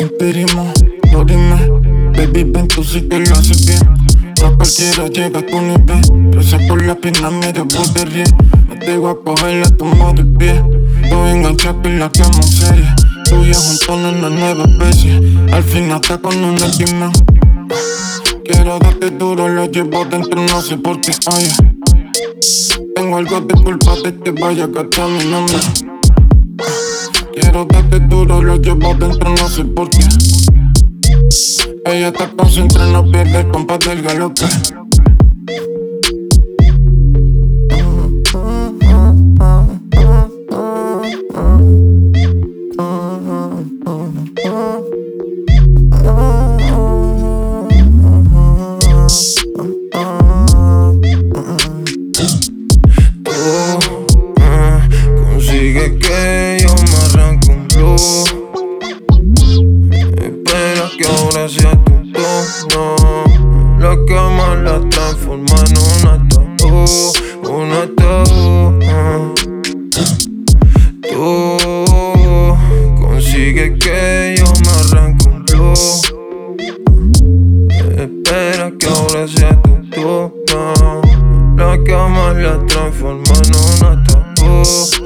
Impedimos llega tu nivel. Presa por la pierna medio ríe No te digo a cogerla, tomo de pie. Tú enganchado y la serie. Tú y yo en una nueva especie. Al fin hasta con un estima. Quiero darte duro, lo llevo dentro, no sé por qué, oye. Tengo algo de culpa de que vaya a gastar mi nombre. Quiero darte duro, lo llevo dentro, no sé por qué. Ella está concentrada, no pierde el compás del galope. Thank you.